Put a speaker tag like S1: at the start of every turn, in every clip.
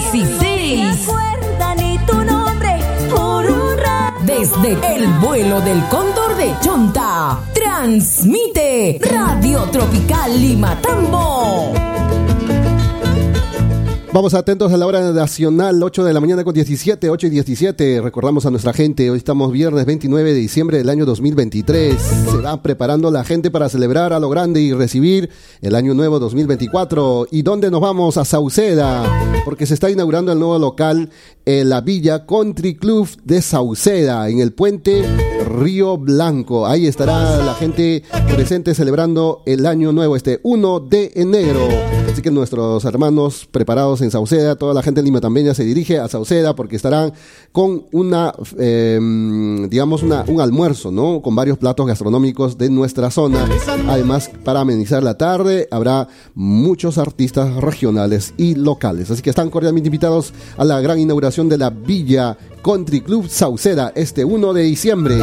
S1: 16. Desde el vuelo del cóndor de Chonta, transmite Radio Tropical Lima Tambo.
S2: Vamos atentos a la hora nacional, 8 de la mañana con 17, 8 y 17. Recordamos a nuestra gente, hoy estamos viernes 29 de diciembre del año 2023. Se va preparando la gente para celebrar a lo grande y recibir el año nuevo 2024. ¿Y dónde nos vamos? A Sauceda, porque se está inaugurando el nuevo local en la Villa Country Club de Sauceda, en el puente Río Blanco. Ahí estará la gente presente celebrando el año nuevo, este 1 de enero. Así que nuestros hermanos preparados en Sauceda, toda la gente de Lima también ya se dirige a Sauceda porque estarán con una, em, digamos, una, un almuerzo, ¿no? Con varios platos gastronómicos de nuestra zona. Además, para amenizar la tarde, habrá muchos artistas regionales y locales. Así que están cordialmente invitados a la gran inauguración de la Villa Country Club Sauceda este 1 de diciembre.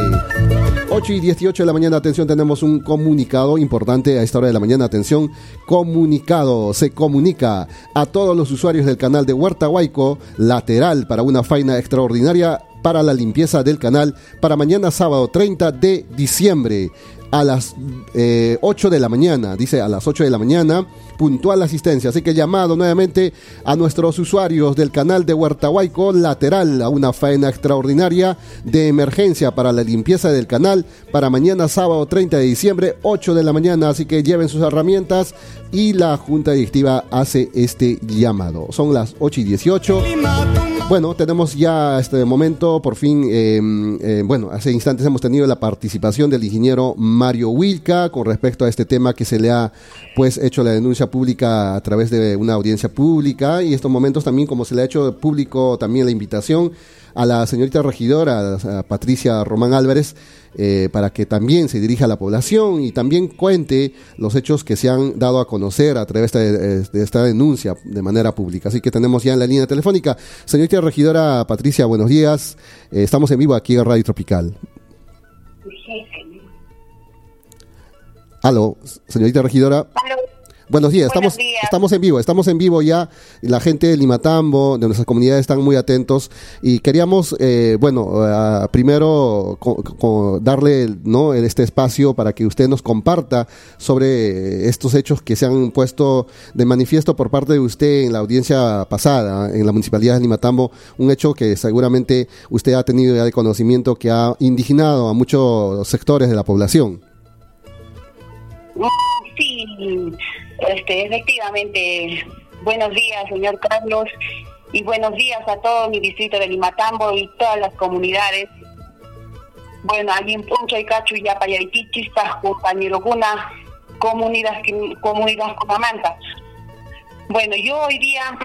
S2: 8 y 18 de la mañana, atención, tenemos un comunicado importante a esta hora de la mañana, atención, comunicado, se comunica a todos los usuarios del canal de Huerta Huayco, lateral para una faina extraordinaria para la limpieza del canal para mañana sábado 30 de diciembre a las 8 eh, de la mañana, dice a las 8 de la mañana, puntual asistencia. Así que llamado nuevamente a nuestros usuarios del canal de Huertahuayco, lateral a una faena extraordinaria de emergencia para la limpieza del canal para mañana sábado 30 de diciembre, 8 de la mañana. Así que lleven sus herramientas y la junta directiva hace este llamado. Son las 8 y 18. Bueno, tenemos ya este momento, por fin, eh, eh, bueno, hace instantes hemos tenido la participación del ingeniero Mario Wilca con respecto a este tema que se le ha pues hecho la denuncia pública a través de una audiencia pública y estos momentos también como se le ha hecho público también la invitación a la señorita regidora, Patricia Román Álvarez, eh, para que también se dirija a la población y también cuente los hechos que se han dado a conocer a través de, esta denuncia de manera pública. Así que tenemos ya en la línea telefónica. Señorita regidora Patricia, buenos días. Eh, estamos en vivo aquí en Radio Tropical. Aló, señorita regidora. Buenos días, estamos, estamos en vivo, estamos en vivo ya. La gente de Limatambo, de nuestras comunidades, están muy atentos y queríamos, eh, bueno, primero darle ¿no? este espacio para que usted nos comparta sobre estos hechos que se han puesto de manifiesto por parte de usted en la audiencia pasada en la municipalidad de Limatambo, un hecho que seguramente usted ha tenido ya de conocimiento que ha indignado a muchos sectores de la población.
S3: Sí, este, efectivamente, buenos días, señor Carlos, y buenos días a todo mi distrito de Limatambo y todas las comunidades. Bueno, allí en Puncha y Cacho y Yapayaitichispa, compañero Guna, comunidad, comunidad Comamanta. Bueno, yo hoy día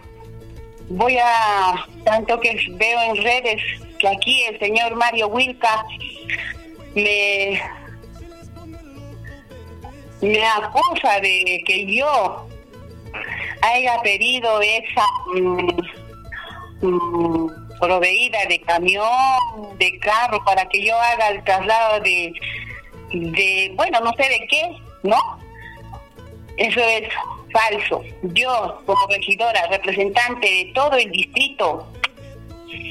S3: voy a, tanto que veo en redes que aquí el señor Mario Wilca me me acusa de que yo haya pedido esa mm, mm, proveída de camión, de carro, para que yo haga el traslado de, de, bueno, no sé de qué, ¿no? Eso es falso. Yo, como regidora, representante de todo el distrito,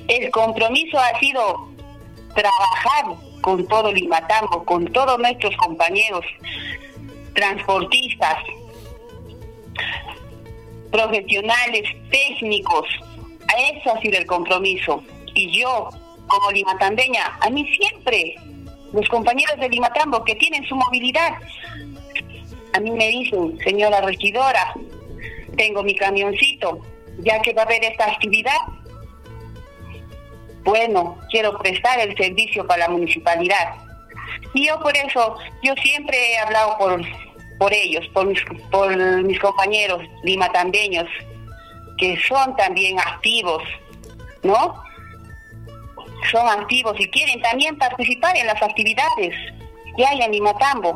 S3: el compromiso ha sido trabajar con todo Limatambo, con todos nuestros compañeros, transportistas, profesionales, técnicos. A eso ha sido el compromiso. Y yo, como limatambeña, a mí siempre, los compañeros de Limatambo que tienen su movilidad, a mí me dicen, señora regidora, tengo mi camioncito, ya que va a haber esta actividad, bueno, quiero prestar el servicio para la municipalidad. Y yo por eso, yo siempre he hablado por, por ellos, por mis, por mis compañeros limatambeños, que son también activos, ¿no? Son activos y quieren también participar en las actividades que hay en Limatambo.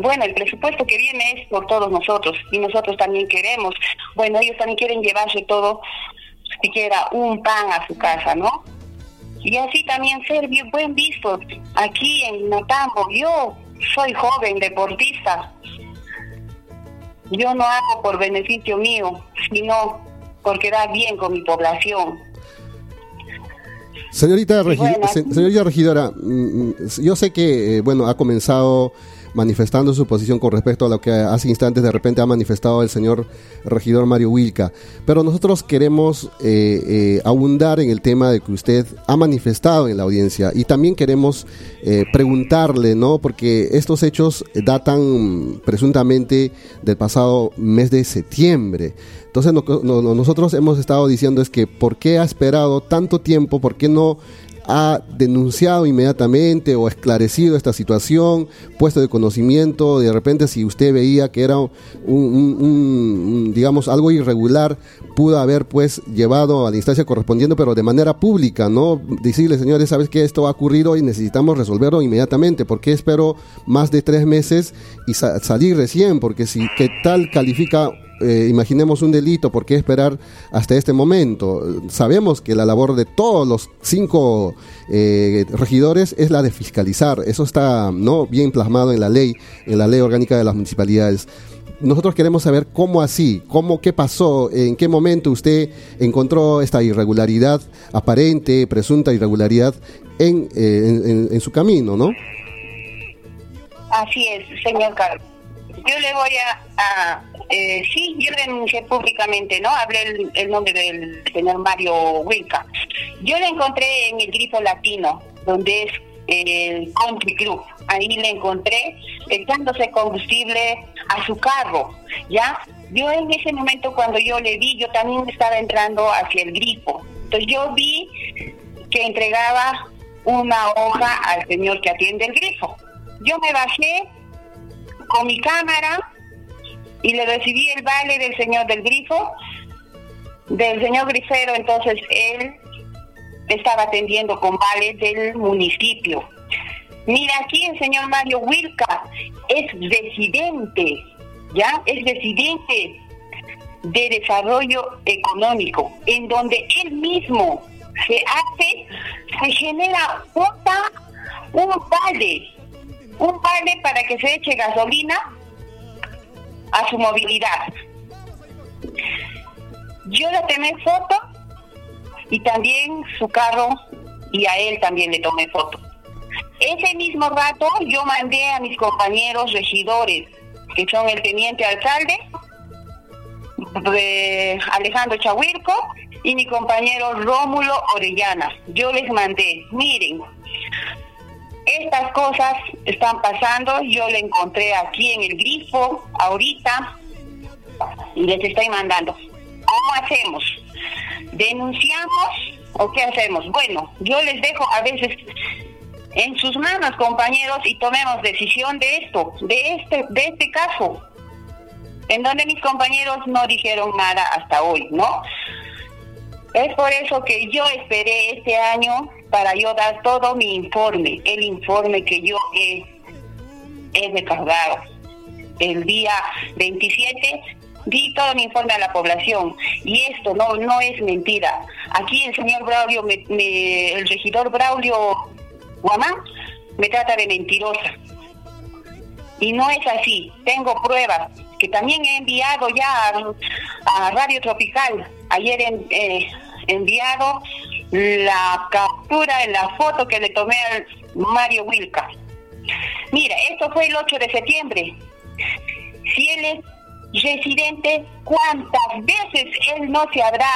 S3: Bueno, el presupuesto que viene es por todos nosotros y nosotros también queremos. Bueno, ellos también quieren llevarse todo, siquiera un pan a su casa, ¿no? Y así también ser bien buen visto aquí en Natambo. Yo soy joven deportista. Yo no hago por beneficio mío, sino por quedar bien con mi población.
S2: Señorita, señorita regidora, mm, mm, yo sé que, eh, bueno, ha comenzado manifestando su posición con respecto a lo que hace instantes de repente ha manifestado el señor regidor Mario Wilca. Pero nosotros queremos eh, eh, abundar en el tema de que usted ha manifestado en la audiencia y también queremos eh, preguntarle, ¿no? Porque estos hechos datan presuntamente del pasado mes de septiembre. Entonces nosotros hemos estado diciendo es que ¿por qué ha esperado tanto tiempo? ¿Por qué no ha denunciado inmediatamente o esclarecido esta situación, puesto de conocimiento, de repente si usted veía que era un, digamos, algo irregular, pudo haber pues llevado a la instancia correspondiente, pero de manera pública, ¿no? Decirle, señores, ¿sabes que esto ha ocurrido y necesitamos resolverlo inmediatamente? ¿Por qué espero más de tres meses y salir recién? Porque si, ¿qué tal califica eh, imaginemos un delito, ¿por qué esperar hasta este momento? Sabemos que la labor de todos los cinco eh, regidores es la de fiscalizar. Eso está no bien plasmado en la ley, en la ley orgánica de las municipalidades. Nosotros queremos saber cómo así, cómo, qué pasó, en qué momento usted encontró esta irregularidad aparente, presunta irregularidad en, eh, en su camino, ¿no?
S3: Así es, señor Carlos yo le voy a, eh, sí, yo denuncié públicamente, ¿no? Hablé el, nombre del señor Mario Wilca. Yo le encontré en el grifo latino, donde es el Country Club. Ahí le encontré echándose combustible a su carro, ¿ya? Yo en ese momento cuando yo le vi, yo también estaba entrando hacia el grifo. Entonces yo vi que entregaba una hoja al señor que atiende el grifo. Yo me bajé con mi cámara y le recibí el vale del señor del grifo, del señor grifero, entonces él estaba atendiendo con vale del municipio. Mira, aquí el señor Mario Wilca es residente, ¿ya? Es residente de desarrollo económico, en donde él mismo se hace, se genera otra, un vale un vale para que se eche gasolina a su movilidad. Yo le tomé foto y también su carro y a él también le tomé foto. Ese mismo rato yo mandé a mis compañeros regidores, que son el teniente alcalde, de Alejandro Chahuirco, y mi compañero Rómulo Orellana. Yo les mandé, miren, estas cosas están pasando, yo le encontré aquí en el grifo ahorita y les estoy mandando. ¿Cómo hacemos? ¿Denunciamos o qué hacemos? Bueno, yo les dejo a veces en sus manos, compañeros, y tomemos decisión de esto, de este, de este caso, en donde mis compañeros no dijeron nada hasta hoy, ¿no? Es por eso que yo esperé este año para yo dar todo mi informe, el informe que yo he, he. El día 27 di todo mi informe a la población y esto no no es mentira. Aquí el señor Braulio, el regidor Braulio Guamán me trata de mentirosa. Y no es así, tengo pruebas que también he enviado ya a, Radio Tropical. Ayer he eh, enviado la captura en la foto que le tomé al Mario Wilca. Mira, esto fue el 8 de septiembre. Si él es residente, ¿cuántas veces él no se habrá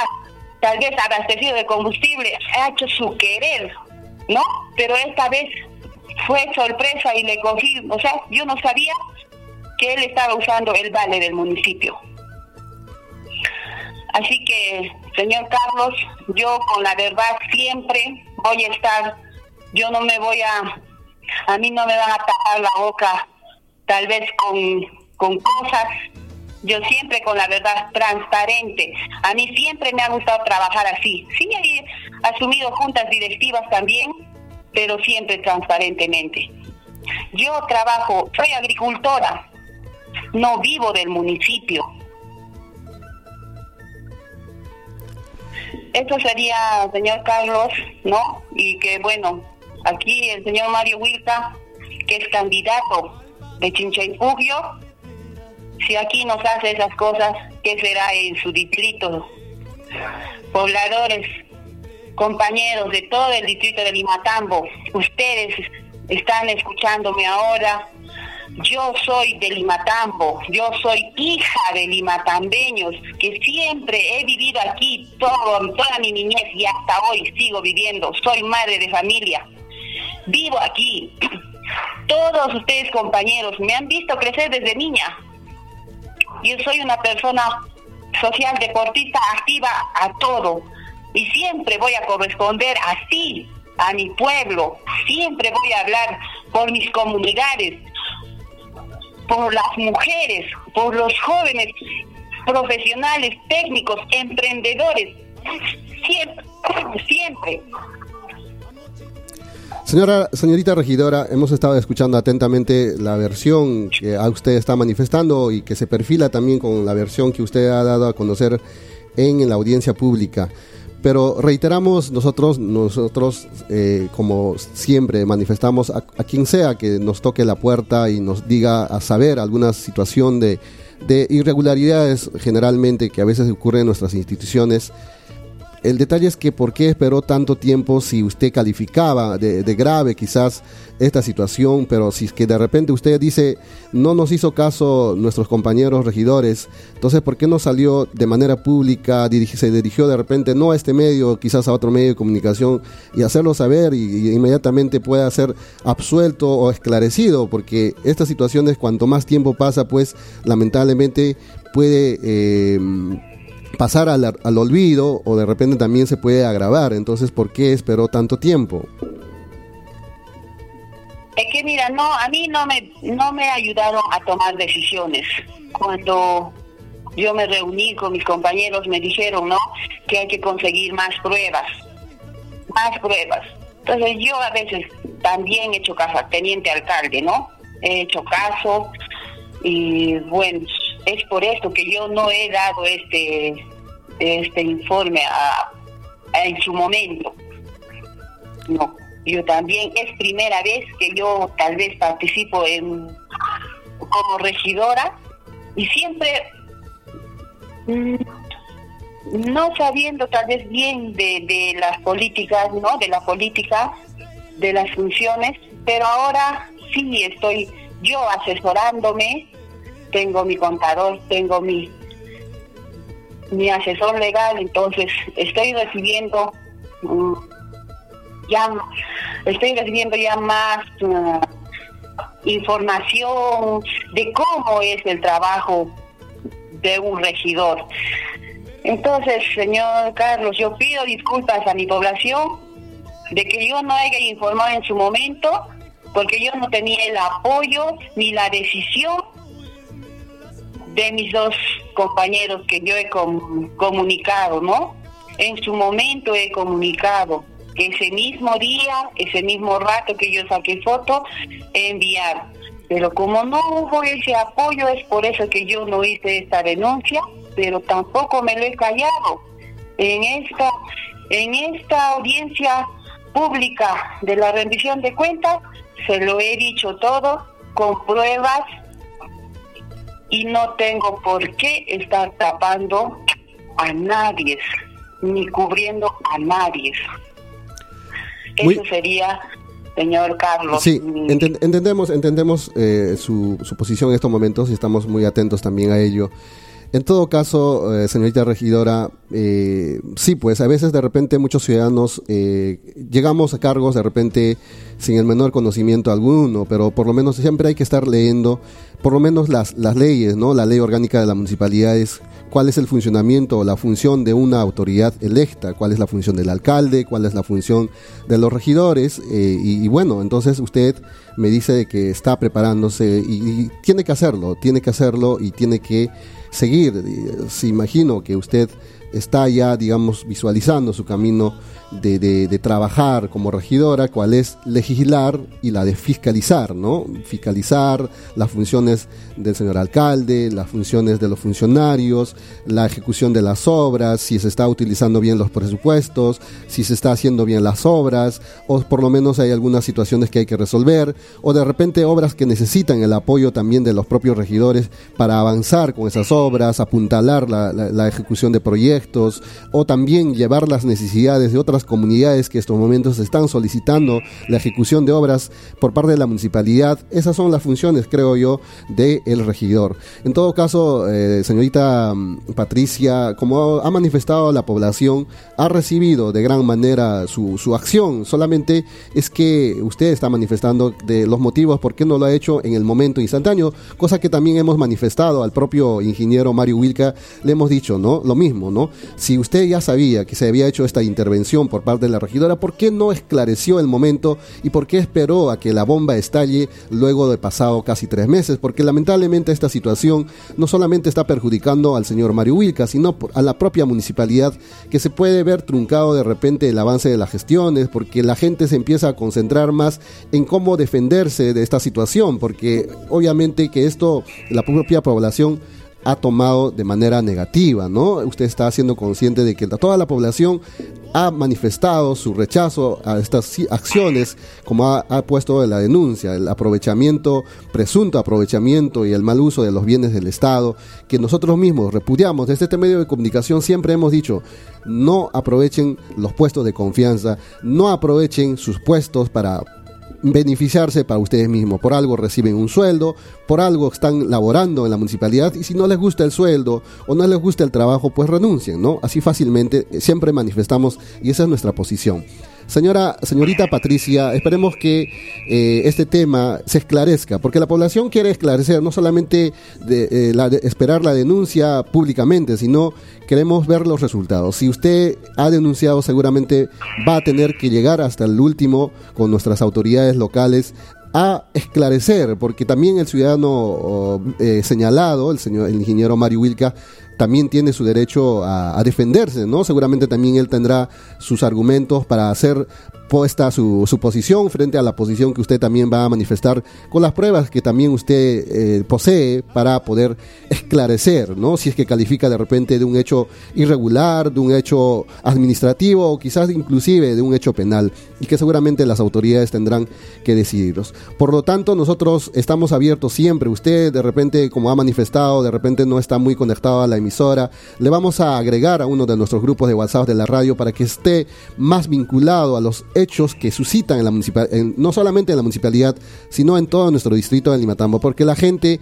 S3: tal vez abastecido de combustible? Ha hecho su querer, ¿no? Pero esta vez fue sorpresa y le cogí, o sea, yo no sabía que él estaba usando el vale del municipio. Así que, señor Carlos, yo con la verdad siempre voy a estar, yo no me voy a, a mí no me van a tapar la boca tal vez con, con cosas, yo siempre con la verdad transparente. A mí siempre me ha gustado trabajar así. Sí, he asumido juntas directivas también, pero siempre transparentemente. Yo trabajo, soy agricultora, no vivo del municipio Eso sería, señor Carlos, ¿no? Y que bueno, aquí el señor Mario Wilca, que es candidato de Chinchaipugio, si aquí nos hace esas cosas, ¿qué será en su distrito? pobladores, compañeros de todo el distrito de Limatambo, ustedes están escuchándome ahora. Yo soy de Limatambo, yo soy hija de limatambeños, que siempre he vivido aquí todo, toda mi niñez y hasta hoy sigo viviendo. Soy madre de familia. Vivo aquí. Todos ustedes compañeros me han visto crecer desde niña. Yo soy una persona social, deportista, activa a todo. Y siempre voy a corresponder así a mi pueblo. Siempre voy a hablar por mis comunidades, por las mujeres, por los jóvenes profesionales, técnicos, emprendedores. Siempre, siempre.
S2: Señora, señorita regidora, hemos estado escuchando atentamente la versión que usted está manifestando y que se perfila también con la versión que usted ha dado a conocer en la audiencia pública. Pero reiteramos nosotros, nosotros eh, como siempre manifestamos a, quien sea que nos toque la puerta y nos diga a saber alguna situación de, de irregularidades generalmente que a veces ocurren en nuestras instituciones el detalle es que por qué esperó tanto tiempo si usted calificaba de, grave quizás esta situación, pero si es que de repente usted dice no nos hizo caso nuestros compañeros regidores, entonces ¿por qué no salió de manera pública, se dirigió de repente no a este medio, quizás a otro medio de comunicación y hacerlo saber y, inmediatamente pueda ser absuelto o esclarecido? Porque estas situaciones cuanto más tiempo pasa pues lamentablemente puede... Eh, pasar al, al, olvido o de repente también se puede agravar. Entonces, ¿por qué esperó tanto tiempo?
S3: Es que mira, no, a mí no me, no me ayudaron a tomar decisiones. Cuando yo me reuní con mis compañeros, me dijeron, ¿no? Que hay que conseguir más pruebas, más pruebas. Entonces yo a veces también he hecho caso al teniente alcalde, ¿no? He hecho caso y bueno, es por esto que yo no he dado este, este informe a, en su momento. No, yo también es primera vez que yo tal vez participo en como regidora y siempre mm, no sabiendo tal vez bien de, de las políticas, ¿no? De la política, de las funciones, pero ahora sí estoy yo asesorándome tengo mi contador, tengo mi, mi asesor legal, entonces estoy recibiendo mm, ya estoy recibiendo ya más uh, información de cómo es el trabajo de un regidor. Entonces, señor Carlos, yo pido disculpas a mi población de que yo no haya informado en su momento, porque yo no tenía el apoyo ni la decisión de mis dos compañeros que yo he comunicado, ¿no? En su momento he comunicado que ese mismo día, ese mismo rato que yo saqué foto, he enviado. Pero como no hubo ese apoyo, es por eso que yo no hice esta denuncia, pero tampoco me lo he callado. En esta, en esta audiencia pública de la rendición de cuentas, se lo he dicho todo con pruebas y no tengo por qué estar tapando a nadie, ni cubriendo a nadie. Eso sería, señor Carlos.
S2: Sí, entendemos, entendemos eh, su, su posición en estos momentos y estamos muy atentos también a ello. En todo caso, eh, señorita regidora, eh, sí, pues a veces de repente muchos ciudadanos eh, llegamos a cargos de repente sin el menor conocimiento alguno, pero por lo menos siempre hay que estar leyendo por lo menos las, las leyes, ¿no? La ley orgánica de la municipalidad es cuál es el funcionamiento o la función de una autoridad electa, cuál es la función del alcalde, cuál es la función de los regidores, y, bueno, entonces usted me dice que está preparándose y tiene que hacerlo, tiene que hacerlo y tiene que seguir. Se imagino que usted está ya, digamos, visualizando su camino de, trabajar como regidora, cuál es legislar y la de fiscalizar, ¿no? Fiscalizar las funciones del señor alcalde, las funciones de los funcionarios, la ejecución de las obras, si se está utilizando bien los presupuestos, si se está haciendo bien las obras, o por lo menos hay algunas situaciones que hay que resolver, o de repente obras que necesitan el apoyo también de los propios regidores para avanzar con esas obras, apuntalar la, la, ejecución de proyectos o también llevar las necesidades de otras comunidades que en estos momentos están solicitando la ejecución de obras por parte de la municipalidad. Esas son las funciones, creo yo, del el regidor. En todo caso, eh, señorita mm, Patricia, como ha manifestado la población, ha recibido de gran manera su, su acción. Solamente es que usted está manifestando de los motivos por qué no lo ha hecho en el momento instantáneo, cosa que también hemos manifestado al propio ingeniero Mario Wilca, le hemos dicho, ¿no? Lo mismo, ¿no? Si usted ya sabía que se había hecho esta intervención por parte de la regidora, ¿por qué no esclareció el momento y por qué esperó a que la bomba estalle luego de pasado casi tres meses? Porque lamentablemente esta situación no solamente está perjudicando al señor Mario Wilca, sino a la propia municipalidad, que se puede ver truncado de repente el avance de las gestiones, porque la gente se empieza a concentrar más en cómo defenderse de esta situación, porque obviamente que esto, la propia población ha tomado de manera negativa, ¿no? Usted está siendo consciente de que toda la población ha manifestado su rechazo a estas acciones, como ha, puesto en la denuncia, el aprovechamiento, presunto aprovechamiento y el mal uso de los bienes del Estado, que nosotros mismos repudiamos. Desde este medio de comunicación siempre hemos dicho, no aprovechen los puestos de confianza, no aprovechen sus puestos para beneficiarse para ustedes mismos. Por algo reciben un sueldo, por algo están laborando en la municipalidad y si no les gusta el sueldo o no les gusta el trabajo, pues renuncien, ¿no? Así fácilmente siempre manifestamos y esa es nuestra posición. Señora, señorita Patricia, esperemos que eh, este tema se esclarezca, porque la población quiere esclarecer, no solamente eh, esperar la denuncia públicamente, sino queremos ver los resultados. Si usted ha denunciado, seguramente va a tener que llegar hasta el último con nuestras autoridades locales a esclarecer, porque también el ciudadano eh, señalado, el señor el ingeniero Mario Wilca, también tiene su derecho a, defenderse, ¿no? Seguramente también él tendrá sus argumentos para hacer puesta su, su, posición frente a la posición que usted también va a manifestar con las pruebas que también usted eh, posee para poder esclarecer, ¿no? Si es que califica de repente de un hecho irregular, de un hecho administrativo o quizás inclusive de un hecho penal y que seguramente las autoridades tendrán que decidirlos. Por lo tanto, nosotros estamos abiertos siempre. Usted de repente, como ha manifestado, de repente no está muy conectado a la emisora, le vamos a agregar a uno de nuestros grupos de WhatsApp de la radio para que esté más vinculado a los que suscitan en la municipalidad, no solamente en la municipalidad, sino en todo nuestro distrito de Limatambo, porque la gente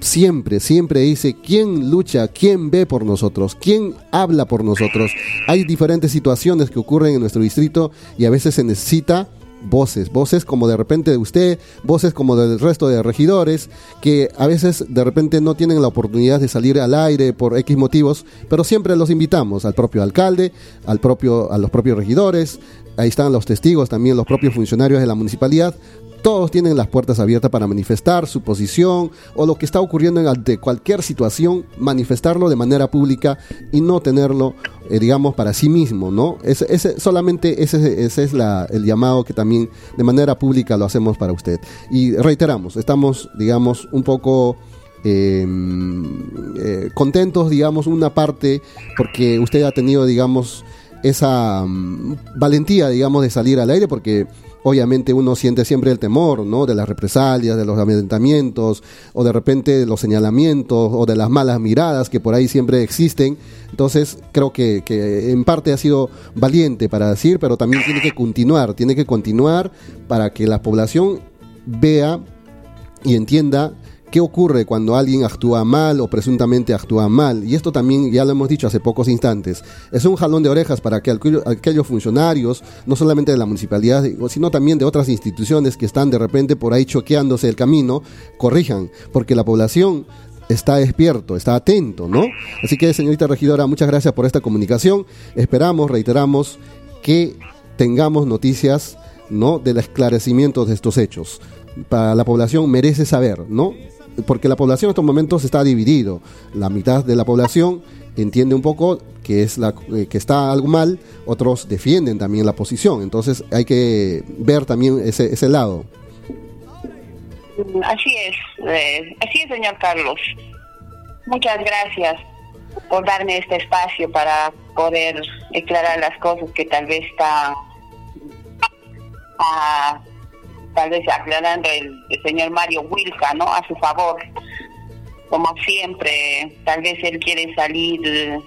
S2: siempre, siempre dice quién lucha, quién ve por nosotros, quién habla por nosotros. Hay diferentes situaciones que ocurren en nuestro distrito y a veces se necesita voces, voces como de repente de usted, voces como del resto de regidores, que a veces de repente no tienen la oportunidad de salir al aire por X motivos, pero siempre los invitamos al propio alcalde, al propio, a los propios regidores, ahí están los testigos, también los propios funcionarios de la municipalidad, todos tienen las puertas abiertas para manifestar su posición o lo que está ocurriendo ante cualquier situación, manifestarlo de manera pública y no tenerlo, eh, digamos, para sí mismo, ¿no? Ese, ese solamente ese, es la, el llamado que también de manera pública lo hacemos para usted. Y reiteramos, estamos, digamos, un poco... Em, eh, contentos, digamos, una parte, porque usted ha tenido, digamos, esa mm, valentía, digamos, de salir al aire, porque obviamente uno siente siempre el temor, ¿no? De las represalias, de los amedrentamientos, o de repente de los señalamientos, o de las malas miradas que por ahí siempre existen. Entonces, creo que, que en parte ha sido valiente para decir, pero también tiene que continuar, tiene que continuar para que la población vea y entienda ¿Qué ocurre cuando alguien actúa mal o presuntamente actúa mal? Y esto también ya lo hemos dicho hace pocos instantes. Es un jalón de orejas para que aquellos funcionarios, no solamente de la municipalidad, sino también de otras instituciones que están de repente por ahí choqueándose el camino, corrijan, porque la población está despierto, está atento, ¿no? Así que, señorita regidora, muchas gracias por esta comunicación. Esperamos, reiteramos, que tengamos noticias, ¿no? Del esclarecimiento de estos hechos. Para la población merece saber, ¿no? Porque la población en estos momentos está dividido. La mitad de la población entiende un poco que es la eh, que está algo mal, otros defienden también la posición. Entonces hay que ver también ese, ese lado.
S3: Así es, eh, así es, señor Carlos. Muchas gracias por darme este espacio para poder aclarar las cosas que tal vez está ah, tal vez aclarando el, señor Mario Wilca, ¿no? A su favor, como siempre, tal vez él quiere salir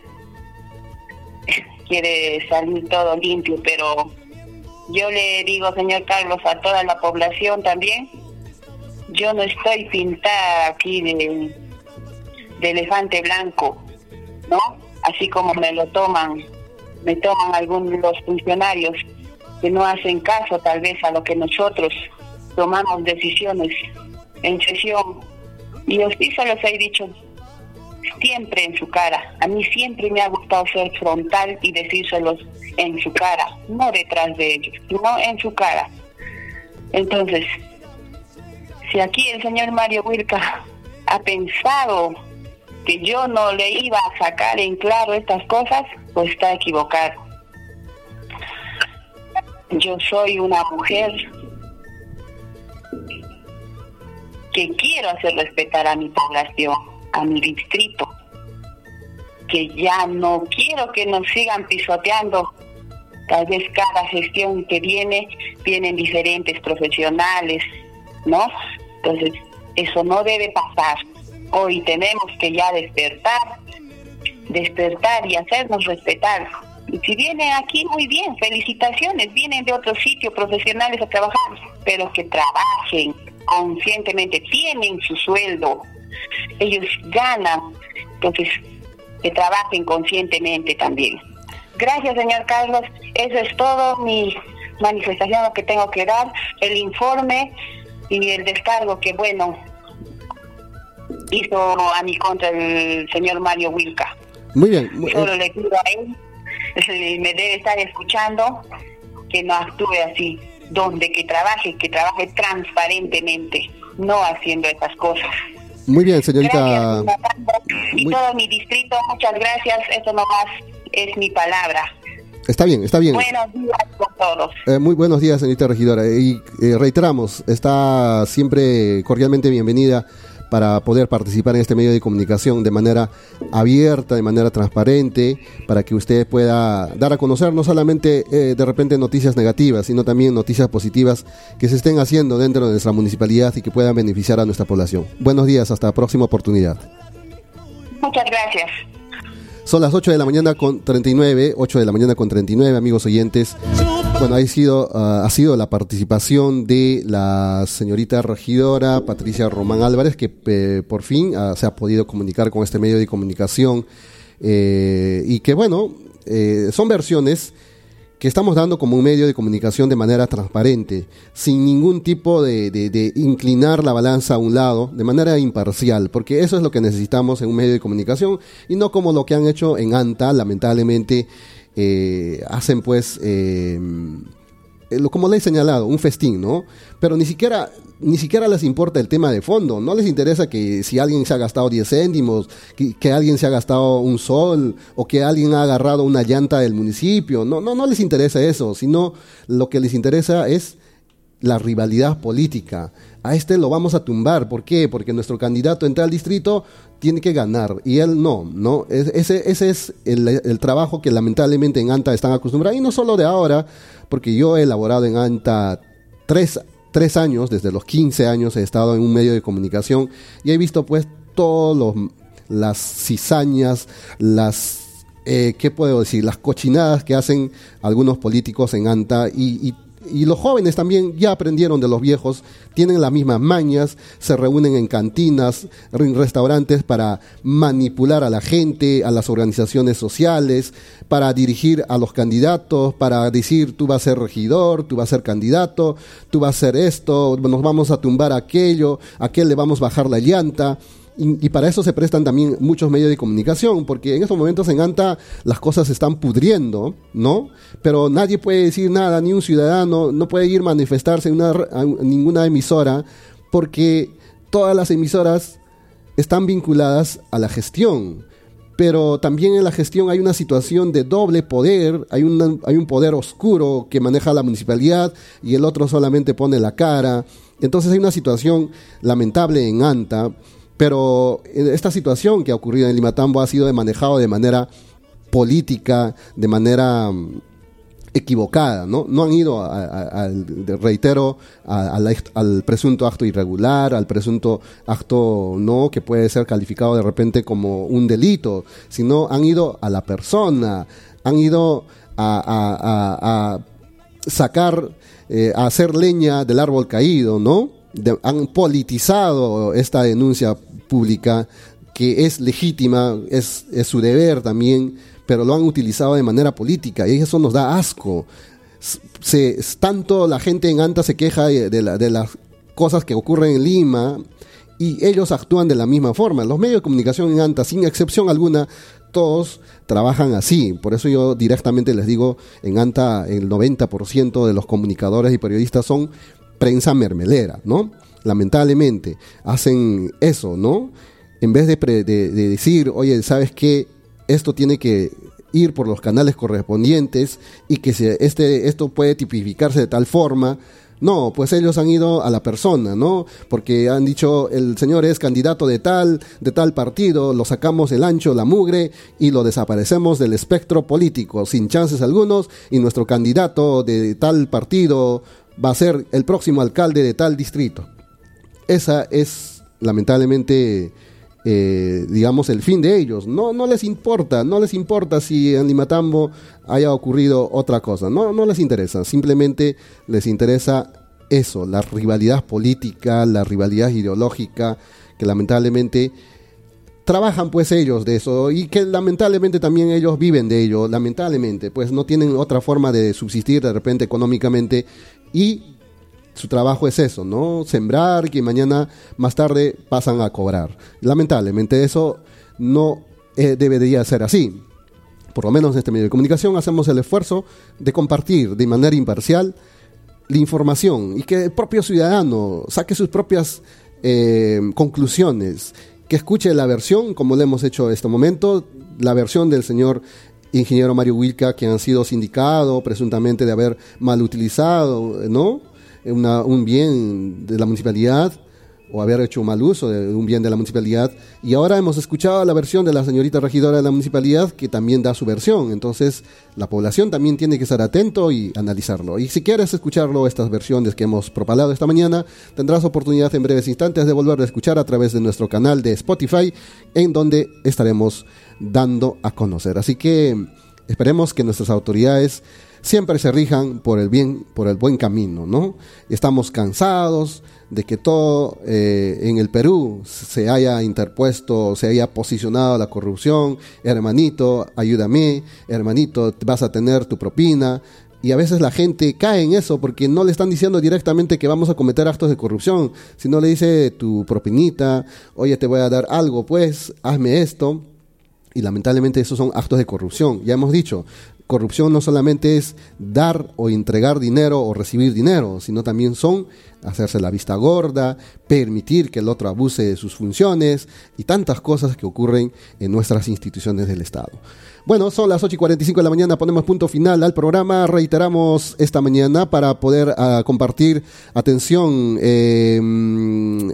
S3: quiere salir todo limpio, pero yo le digo, señor Carlos, a toda la población también, yo no estoy pintada aquí de, de elefante blanco, ¿no? Así como me lo toman, me toman algunos los funcionarios que no hacen caso tal vez a lo que nosotros tomamos decisiones en sesión. Y se los he dicho siempre en su cara. A mí siempre me ha gustado ser frontal y decírselos en su cara, no detrás de ellos, sino en su cara. Entonces, si aquí el señor Mario Wilca ha pensado que yo no le iba a sacar en claro estas cosas, pues está equivocado. Yo soy una mujer que quiero hacer respetar a mi población, a mi distrito, que ya no quiero que nos sigan pisoteando. Tal vez cada gestión que viene, vienen diferentes profesionales, ¿no? Entonces, eso no debe pasar. Hoy tenemos que ya despertar, despertar y hacernos respetar. Y si vienen aquí, muy bien, felicitaciones, vienen de otro sitio profesionales a trabajar, pero que trabajen conscientemente, tienen su sueldo, ellos ganan, entonces que trabajen conscientemente también. Gracias, señor Carlos. Eso es todo mi manifestación, lo que tengo que dar, el informe y el descargo que, bueno, hizo a mi contra el señor Mario Wilca.
S2: Muy bien.
S3: Solo le pido a él, me debe estar escuchando, que no actúe así, donde que trabaje, que trabaje transparentemente, no haciendo esas cosas.
S2: Muy bien, señorita.
S3: y todo mi distrito, muchas gracias. Eso nomás es mi palabra.
S2: Está bien, está bien.
S3: Buenos días a todos.
S2: Eh, muy buenos días, señorita regidora. Y eh, reiteramos, está siempre cordialmente bienvenida para poder participar en este medio de comunicación de manera abierta, de manera transparente, para que usted pueda dar a conocer no solamente eh, de repente noticias negativas, sino también noticias positivas que se estén haciendo dentro de nuestra municipalidad y que puedan beneficiar a nuestra población. Buenos días, hasta la próxima oportunidad.
S3: Muchas gracias.
S2: Son las 8 de la mañana con 39, 8 de la mañana con 39, amigos oyentes. Bueno, ha sido, ah, ha sido la participación de la señorita regidora Patricia Román Álvarez, que eh, por fin ah, se ha podido comunicar con este medio de comunicación eh, y que, bueno, eh, son versiones que estamos dando como un medio de comunicación de manera transparente, sin ningún tipo de, inclinar la balanza a un lado, de manera imparcial, porque eso es lo que necesitamos en un medio de comunicación y no como lo que han hecho en ANTA, lamentablemente eh, hacen pues, eh, como le he señalado, un festín, ¿no? Pero ni siquiera, ni siquiera les importa el tema de fondo, no les interesa que si alguien se ha gastado 10 céntimos, que, alguien se ha gastado un sol o que alguien ha agarrado una llanta del municipio, no, no, no les interesa eso, sino lo que les interesa es la rivalidad política. A este lo vamos a tumbar. ¿Por qué? Porque nuestro candidato entra al distrito tiene que ganar y él no, ¿no? Ese, ese es el, trabajo que lamentablemente en ANTA están acostumbrados y no solo de ahora, porque yo he elaborado en ANTA tres, tres años, desde los 15 años he estado en un medio de comunicación y he visto pues todas las cizañas, las eh, ¿qué puedo decir? Las cochinadas que hacen algunos políticos en ANTA y, y y los jóvenes también ya aprendieron de los viejos, tienen las mismas mañas, se reúnen en cantinas, en restaurantes para manipular a la gente, a las organizaciones sociales, para dirigir a los candidatos, para decir tú vas a ser regidor, tú vas a ser candidato, tú vas a ser esto, nos vamos a tumbar aquello, a aquel le vamos a bajar la llanta. Y, para eso se prestan también muchos medios de comunicación, porque en estos momentos en ANTA las cosas se están pudriendo, ¿no? Pero nadie puede decir nada, ni un ciudadano no puede ir a manifestarse en una, ninguna emisora, porque todas las emisoras están vinculadas a la gestión. Pero también en la gestión hay una situación de doble poder, hay, hay un poder oscuro que maneja la municipalidad y el otro solamente pone la cara. Entonces hay una situación lamentable en ANTA pero esta situación que ha ocurrido en Limatambo ha sido manejado de manera política, de manera mm, equivocada, ¿no? No han ido, al reitero, al presunto acto irregular, al presunto acto, ¿no? Que puede ser calificado de repente como un delito, sino han ido a la persona, Han ido a, sacar, eh, a hacer leña del árbol caído, ¿no? han politizado esta denuncia pública que es legítima, es, su deber también, pero lo han utilizado de manera política y eso nos da asco. Tanto la gente en Anta se queja de, de las cosas que ocurren en Lima y ellos actúan de la misma forma. Los medios de comunicación en Anta, sin excepción alguna, todos trabajan así. Por eso yo directamente les digo, en ANTA el 90% de los comunicadores y periodistas son prensa mermelera, ¿no? Lamentablemente hacen eso, ¿no? En vez de, de decir, oye, ¿sabes qué? Esto tiene que ir por los canales correspondientes y que se, este, esto puede tipificarse de tal forma no, pues ellos han ido a la persona, ¿no? Porque han dicho, el señor es candidato de tal, de tal partido, lo sacamos el ancho, la mugre y lo desaparecemos del espectro político, sin chances algunos, y nuestro candidato de tal partido va a ser el próximo alcalde de tal distrito. Esa es, lamentablemente, eh, digamos, el fin de ellos. No, no les importa, no les importa si en Limatambo haya ocurrido otra cosa. No, no les interesa. Simplemente les interesa eso, la rivalidad política, la rivalidad ideológica, que lamentablemente trabajan pues ellos de eso y que lamentablemente también ellos viven de ello, lamentablemente, pues no tienen otra forma de subsistir de repente económicamente y su trabajo es eso, ¿no? Sembrar que mañana más tarde pasan a cobrar. Lamentablemente eso no eh, debería ser así. Por lo menos en este medio de comunicación hacemos el esfuerzo de compartir de manera imparcial la información y que el propio ciudadano saque sus propias eh, conclusiones, que escuche la versión, como lo hemos hecho en este momento, la versión del señor ingeniero Mario Wilca, que han sido sindicado presuntamente de haber mal utilizado, ¿no? Un bien de la municipalidad o haber hecho mal uso de un bien de la municipalidad. Y ahora hemos escuchado la versión de la señorita regidora de la municipalidad que también da su versión. Entonces la población también tiene que estar atento y analizarlo. Y si quieres escucharlo, estas versiones que hemos propalado esta mañana, tendrás oportunidad en breves instantes de volver a escuchar a través de nuestro canal de Spotify, en donde estaremos dando a conocer. Así que esperemos que nuestras autoridades siempre se rijan por el bien, por el buen camino, ¿no? Estamos cansados de que todo eh, en el Perú se haya interpuesto, se haya posicionado la corrupción, hermanito, ayúdame, hermanito, vas a tener tu propina. Y a veces la gente cae en eso porque no le están diciendo directamente que vamos a cometer actos de corrupción, sino le dice tu propinita, oye, te voy a dar algo, pues, hazme esto. Y lamentablemente esos son actos de corrupción. Ya hemos dicho, corrupción no solamente es dar o entregar dinero o recibir dinero, sino también son hacerse la vista gorda, permitir que el otro abuse de sus funciones y tantas cosas que ocurren en nuestras instituciones del Estado. Bueno, son las 8 y 45 de la mañana, ponemos punto final al programa. Reiteramos esta mañana para poder ah, compartir. Atención, mm,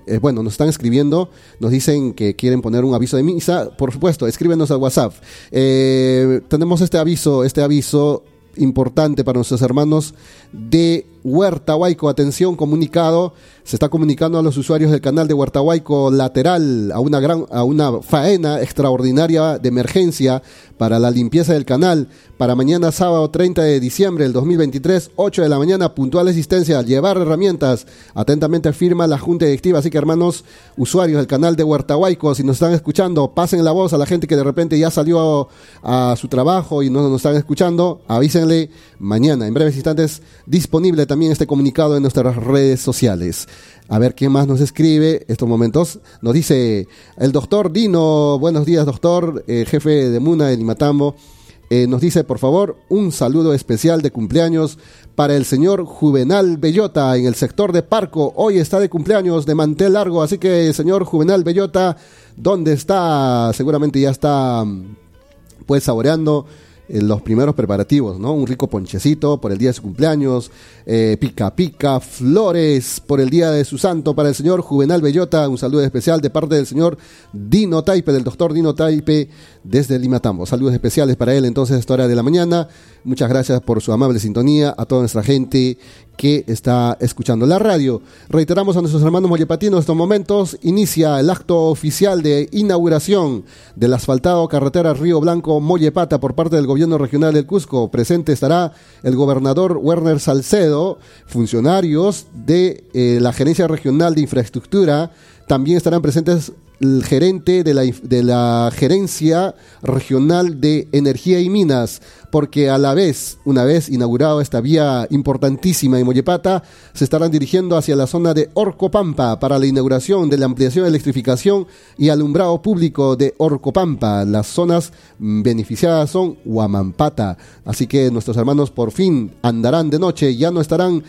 S2: eh, bueno, nos están escribiendo, nos dicen que quieren poner un aviso de misa. Por supuesto, escríbenos a WhatsApp. Eh, tenemos este aviso, este aviso importante para nuestros hermanos de Huertahuayco. Atención, comunicado. Se está comunicando a los usuarios del canal de Huertahuayco lateral a una gran, a una faena extraordinaria de emergencia para la limpieza del canal para mañana sábado 30 de diciembre del 2023, 8 de la mañana, puntual asistencia, llevar herramientas. Atentamente firma la Junta Directiva. Así que hermanos, usuarios del canal de Huertahuayco, si nos están escuchando, pasen la voz a la gente que de repente ya salió a su trabajo y no nos están escuchando, avísenle mañana. En breves instantes, disponible también este comunicado en nuestras redes sociales. A ver quién más nos escribe estos momentos. Nos dice el doctor Dino. Buenos días, doctor, eh, jefe de Muna de Limatambo. Eh, nos dice, por favor, un saludo especial de cumpleaños para el señor Juvenal Bellota en el sector de Parco. Hoy está de cumpleaños de mantel largo, así que, señor Juvenal Bellota, ¿dónde está? Seguramente ya está, pues, saboreando los primeros preparativos, ¿no? Un rico ponchecito por el día de su cumpleaños, eh, pica pica, flores por el día de su santo para el señor Juvenal Bellota, un saludo especial de parte del señor Dino Taipe, del doctor Dino Taipe desde Limatambo. Saludos especiales para él entonces a esta hora de la mañana. Muchas gracias por su amable sintonía, a toda nuestra gente que está escuchando la radio. Reiteramos a nuestros hermanos mollepatinos, en estos momentos inicia el acto oficial de inauguración del asfaltado carretera Río Blanco Mollepata por parte del gobierno regional del Cusco. Presente estará el gobernador Werner Salcedo, funcionarios de eh, la Gerencia Regional de Infraestructura, también estarán presentes el gerente de la, de la Gerencia Regional de Energía y Minas, porque a la vez, una vez inaugurado esta vía importantísima en Mollepata, se estarán dirigiendo hacia la zona de Orcopampa para la inauguración de la ampliación de electrificación y alumbrado público de Orcopampa. Las zonas beneficiadas son Huamampata, así que nuestros hermanos por fin andarán de noche, ya no estarán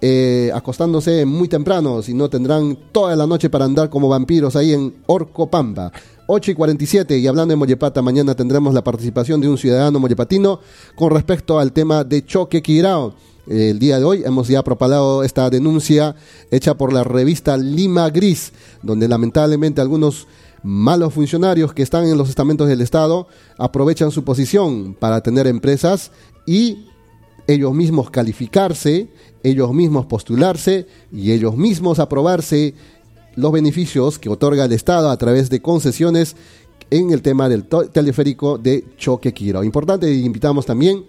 S2: eh, acostándose muy temprano, si no tendrán toda la noche para andar como vampiros ahí en Orcopampa. 8 y 47 y hablando de Mollepata, mañana tendremos la participación de un ciudadano mollepatino con respecto al tema de choque Quirao. El día de hoy hemos ya propalado esta denuncia hecha por la revista Lima Gris, donde lamentablemente algunos malos funcionarios que están en los estamentos del Estado aprovechan su posición para tener empresas y ellos mismos calificarse, ellos mismos postularse y ellos mismos aprobarse los beneficios que otorga el Estado a través de concesiones en el tema del teleférico de Choquequira. Importante, invitamos también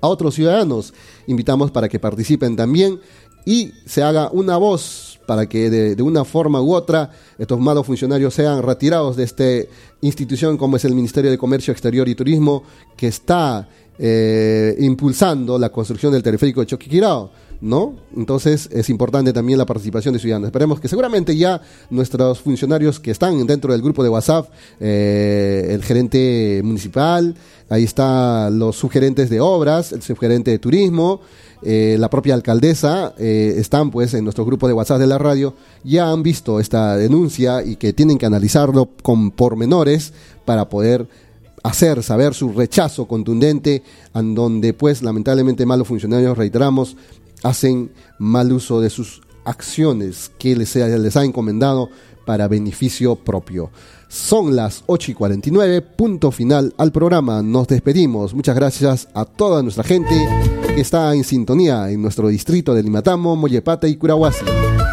S2: a otros ciudadanos, invitamos para que participen también y se haga una voz para que de, una forma u otra estos malos funcionarios sean retirados de esta institución como es el Ministerio de Comercio Exterior y Turismo que está eh, impulsando la construcción del teleférico de Choquequirao. ¿no? Entonces es importante también la participación de ciudadanos. Esperemos que seguramente ya nuestros funcionarios que están dentro del grupo de WhatsApp, eh, el gerente municipal, ahí están los sugerentes de obras, el subgerente de turismo, eh, la propia alcaldesa, están pues en nuestro grupo de WhatsApp de la radio, ya han visto esta denuncia y que tienen que analizarlo con pormenores para poder hacer saber su rechazo contundente, en donde pues lamentablemente malos funcionarios, reiteramos, hacen mal uso de sus acciones que les, les ha encomendado para beneficio propio. Son las 8 y 49, punto final al programa. Nos despedimos. Muchas gracias a toda nuestra gente que está en sintonía en nuestro distrito de Limatamo, Mollepata y Curahuasi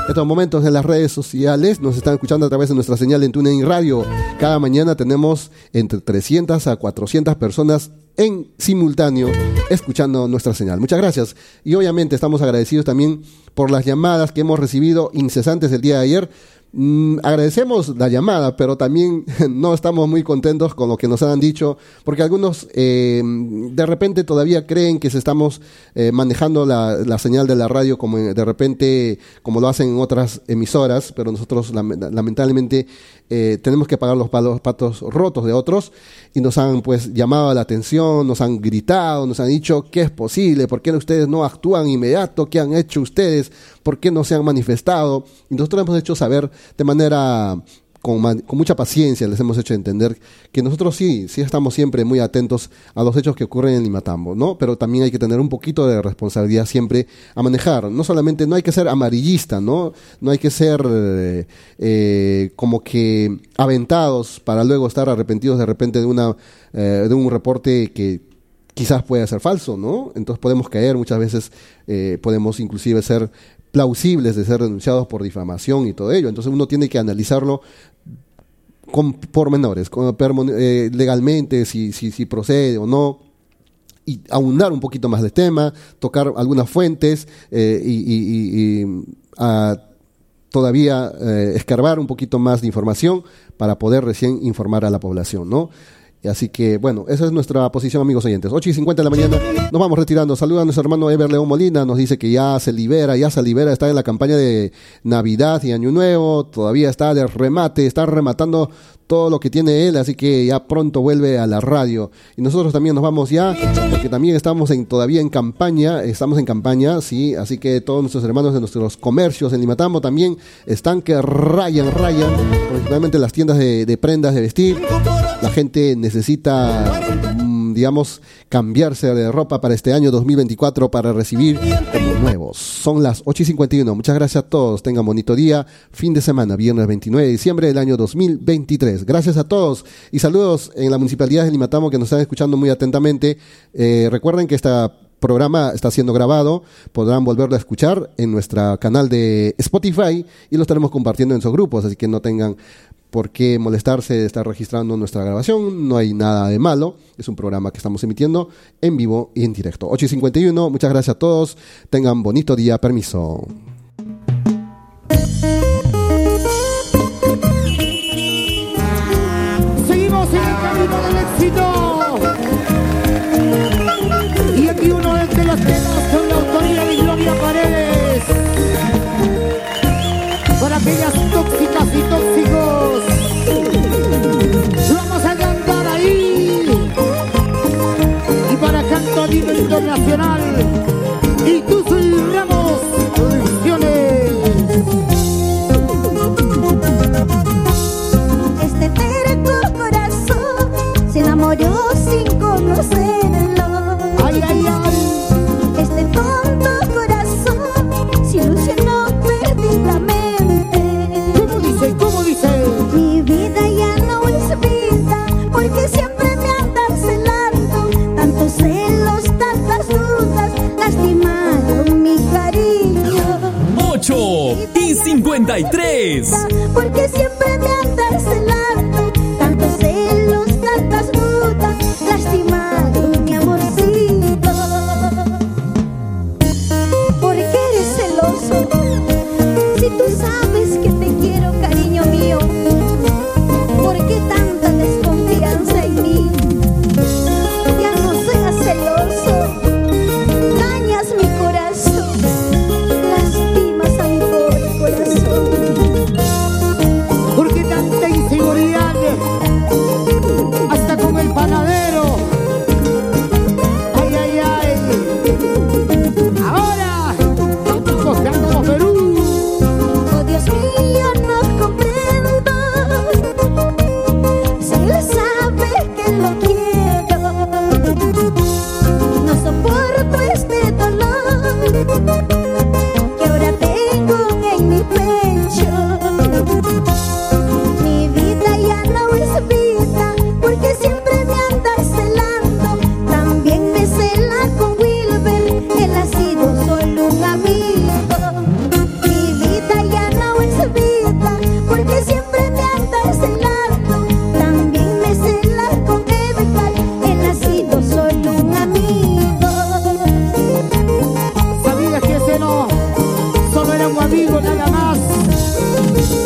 S2: estos momentos en las redes sociales. Nos están escuchando a través de nuestra señal en TuneIn Radio. Cada mañana tenemos entre 300 a 400 personas en simultáneo escuchando nuestra señal. Muchas gracias. Y obviamente estamos agradecidos también por las llamadas que hemos recibido incesantes el día de ayer Mm, agradecemos la llamada, pero también no estamos muy contentos con lo que nos han dicho, porque algunos eh, de repente todavía creen que estamos eh, manejando la, señal de la radio como de repente como lo hacen en otras emisoras, pero nosotros lamentablemente eh, tenemos que pagar los, patos rotos de otros y nos han pues llamado la atención, nos han gritado, nos han dicho qué es posible, por qué ustedes no actúan inmediato, qué han hecho ustedes, por qué no se han manifestado. Y nosotros hemos hecho saber de manera con, mucha paciencia les hemos hecho entender que nosotros sí, sí estamos siempre muy atentos a los hechos que ocurren en Limatambo, ¿no? Pero también hay que tener un poquito de responsabilidad siempre a manejar. No solamente, no hay que ser amarillista, ¿no? No hay que ser eh, eh, como que aventados para luego estar arrepentidos de repente de, una, eh, de un reporte que quizás pueda ser falso, ¿no? Entonces podemos caer muchas veces, podemos inclusive ser plausibles de ser denunciados por difamación y todo ello. Entonces uno tiene que analizarlo con pormenores, con, eh, legalmente, si, si, si procede o no y aunar un poquito más del tema, tocar algunas fuentes eh, y, todavía eh, escarbar un poquito más de información para poder recién informar a la población, ¿no? Así que, bueno, esa es nuestra posición, amigos oyentes. 8 y 50 de la mañana, nos vamos retirando. Saluda a nuestro hermano Ever León Molina, nos dice que ya se libera, ya se libera, está en la campaña de Navidad y Año Nuevo, todavía está de remate, está rematando todo lo que tiene él, así que ya pronto vuelve a la radio. Y nosotros también nos vamos ya, porque también estamos en, todavía en campaña, estamos en campaña, sí, así que todos nuestros hermanos de nuestros comercios en Limatambo también están que rayan, rayan, principalmente las tiendas de, de prendas de vestir. La gente necesita, mm, digamos, cambiarse de ropa para este año 2024 para recibir nuevos. Son las 8 y 51. Muchas gracias a todos. Tengan bonito día. Fin de semana, viernes 29 de diciembre del año 2023. Gracias a todos y saludos en la Municipalidad de Limatamo que nos están escuchando muy atentamente. Eh, recuerden que esta programa está siendo grabado, podrán volverlo a escuchar en nuestro canal de Spotify y lo estaremos compartiendo en sus grupos, así que no tengan por qué molestarse de estar registrando nuestra grabación, no hay nada de malo, es un programa que estamos emitiendo en vivo y en directo. 8 y 51, muchas gracias a todos, tengan bonito día, permiso.
S4: Internacional. Y tú